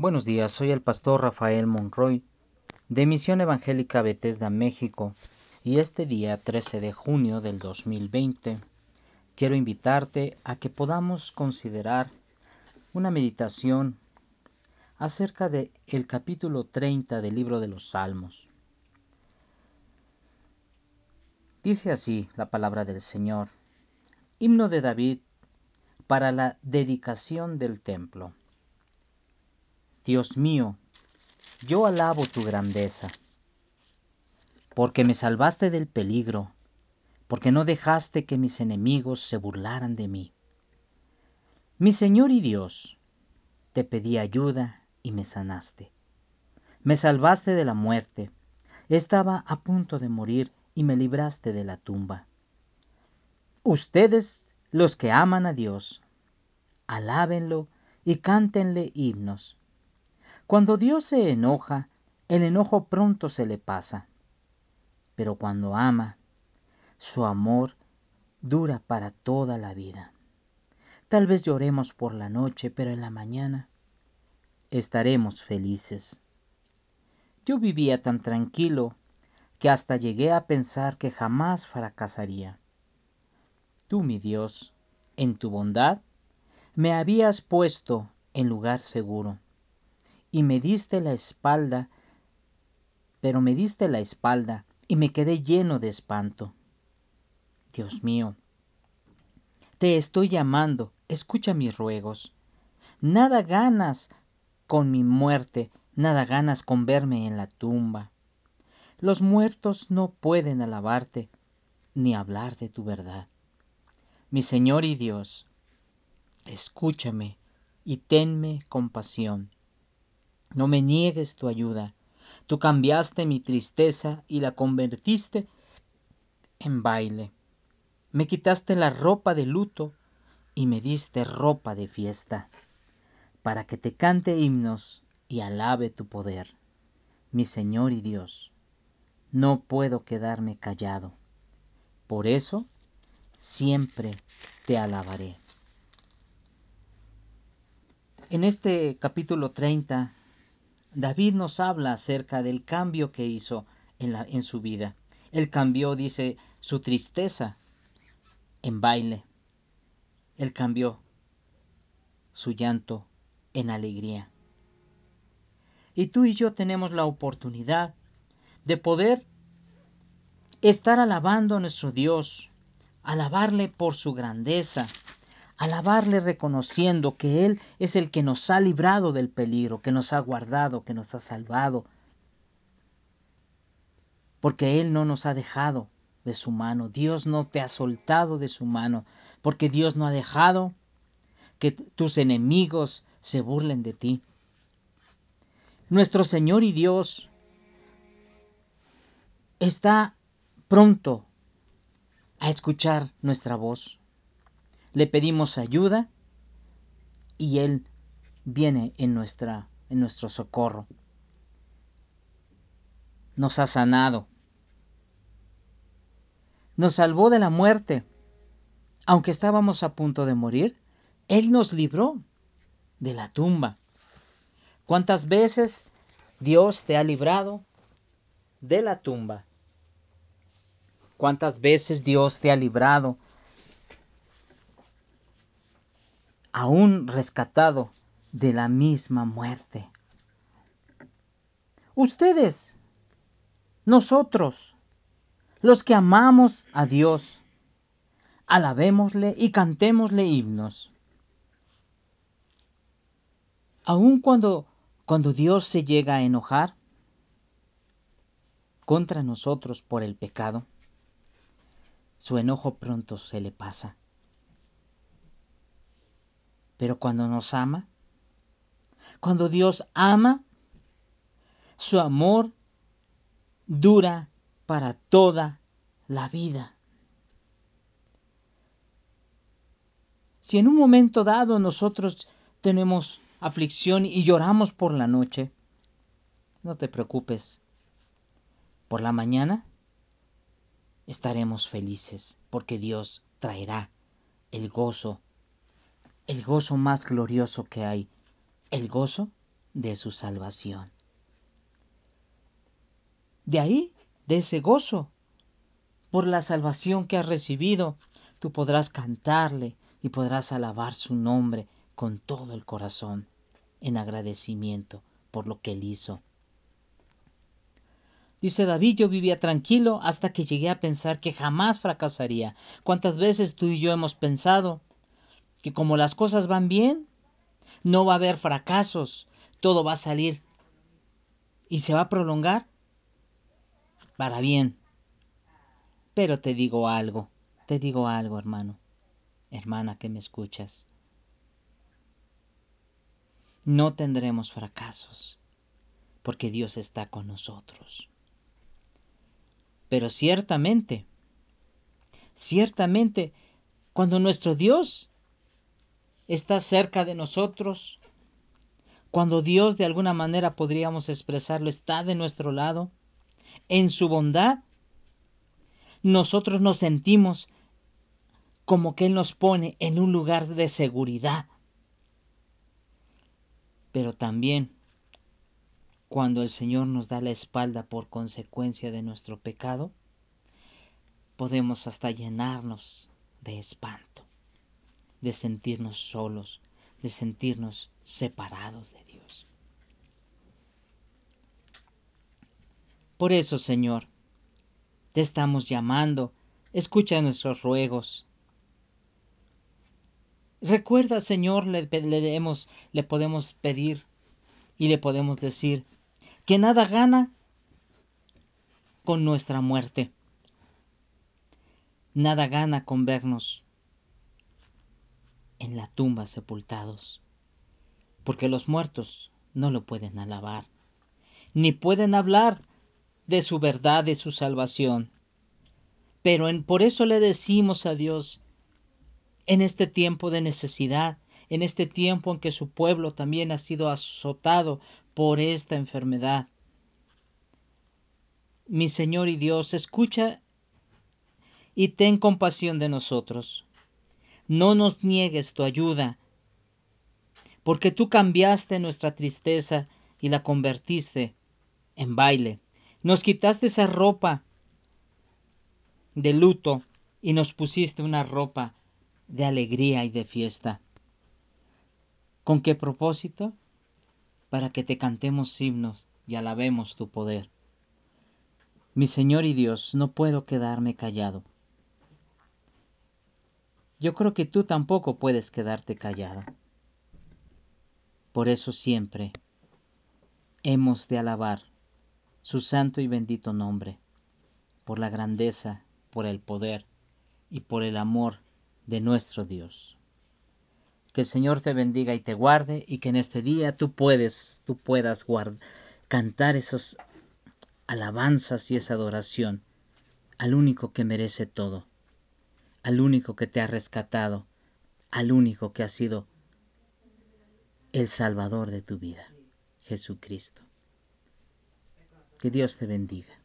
Buenos días, soy el pastor Rafael Monroy de Misión Evangélica Bethesda, México, y este día 13 de junio del 2020 quiero invitarte a que podamos considerar una meditación acerca de el capítulo 30 del libro de los Salmos. Dice así la palabra del Señor. Himno de David para la dedicación del templo. Dios mío, yo alabo tu grandeza, porque me salvaste del peligro, porque no dejaste que mis enemigos se burlaran de mí. Mi Señor y Dios, te pedí ayuda y me sanaste. Me salvaste de la muerte, estaba a punto de morir y me libraste de la tumba. Ustedes, los que aman a Dios, alábenlo y cántenle himnos. Cuando Dios se enoja, el enojo pronto se le pasa. Pero cuando ama, su amor dura para toda la vida. Tal vez lloremos por la noche, pero en la mañana estaremos felices. Yo vivía tan tranquilo que hasta llegué a pensar que jamás fracasaría. Tú, mi Dios, en tu bondad, me habías puesto en lugar seguro, y me diste la espalda, pero me diste la espalda, y me quedé lleno de espanto. Dios mío, te estoy llamando, escucha mis ruegos. Nada ganas con mi muerte, nada ganas con verme en la tumba. Los muertos no pueden alabarte ni hablar de tu verdad. Mi Señor y Dios, escúchame y tenme compasión. No me niegues tu ayuda. Tú cambiaste mi tristeza y la convertiste en baile. Me quitaste la ropa de luto y me diste ropa de fiesta, para que te cante himnos y alabe tu poder. Mi Señor y Dios, no puedo quedarme callado. Por eso siempre te alabaré. En este capítulo 30, David nos habla acerca del cambio que hizo en, su vida. Él cambió, dice, su tristeza en baile. Él cambió su llanto en alegría. Y tú y yo tenemos la oportunidad de poder estar alabando a nuestro Dios, alabarle por su grandeza, alabarle reconociendo que Él es el que nos ha librado del peligro, que nos ha guardado, que nos ha salvado, porque Él no nos ha dejado de su mano, Dios no te ha soltado de su mano, porque Dios no ha dejado que tus enemigos se burlen de ti. Nuestro Señor y Dios está pronto a escuchar nuestra voz. Le pedimos ayuda y Él viene en, nuestra, en nuestro socorro. Nos ha sanado. Nos salvó de la muerte. Aunque estábamos a punto de morir, Él nos libró de la tumba. ¿Cuántas veces Dios te ha librado de la tumba? ¿Cuántas veces Dios te ha librado? Aún rescatado de la misma muerte. Ustedes, nosotros, los que amamos a Dios, alabémosle y cantémosle himnos. Aun cuando, cuando Dios se llega a enojar contra nosotros por el pecado, su enojo pronto se le pasa. Pero cuando nos ama, cuando Dios ama, su amor dura para toda la vida. Si en un momento dado nosotros tenemos aflicción y lloramos por la noche, no te preocupes. Por la mañana estaremos felices porque Dios traerá el gozo, el gozo más glorioso que hay, el gozo de su salvación. De ahí, de ese gozo por la salvación que has recibido, tú podrás cantarle y podrás alabar su nombre con todo el corazón en agradecimiento por lo que él hizo. Dice David, yo vivía tranquilo hasta que llegué a pensar que jamás fracasaría. ¿Cuántas veces tú y yo hemos pensado que como las cosas van bien, no va a haber fracasos, todo va a salir y se va a prolongar para bien? Pero te digo algo, te digo algo, hermano, hermana que me escuchas. No tendremos fracasos, porque Dios está con nosotros. Pero ciertamente, ciertamente, cuando nuestro Dios está cerca de nosotros, cuando Dios de alguna manera podríamos expresarlo está de nuestro lado, en su bondad, nosotros nos sentimos como que Él nos pone en un lugar de seguridad. Pero también cuando el Señor nos da la espalda por consecuencia de nuestro pecado, podemos hasta llenarnos de espanto, de sentirnos solos, de sentirnos separados de Dios. Por eso, Señor, te estamos llamando, escucha nuestros ruegos. Recuerda, Señor, le, le, le podemos pedir y le podemos decir que nada gana con nuestra muerte. Nada gana con vernos en la tumba sepultados, porque los muertos no lo pueden alabar, ni pueden hablar de su verdad, de su salvación. Pero en, por eso le decimos a Dios, en este tiempo de necesidad, en este tiempo en que su pueblo también ha sido azotado por esta enfermedad. Mi Señor y Dios, escucha y ten compasión de nosotros. No nos niegues tu ayuda, porque tú cambiaste nuestra tristeza y la convertiste en baile. Nos quitaste esa ropa de luto y nos pusiste una ropa de alegría y de fiesta. ¿Con qué propósito? Para que te cantemos himnos y alabemos tu poder. Mi Señor y Dios, no puedo quedarme callado. Yo creo que tú tampoco puedes quedarte callado. Por eso siempre hemos de alabar su santo y bendito nombre, por la grandeza, por el poder y por el amor de nuestro Dios. Que el Señor te bendiga y te guarde y que en este día tú puedes, tú puedas cantar esas alabanzas y esa adoración al único que merece todo, al único que te ha rescatado, al único que ha sido el Salvador de tu vida, Jesucristo. Que Dios te bendiga.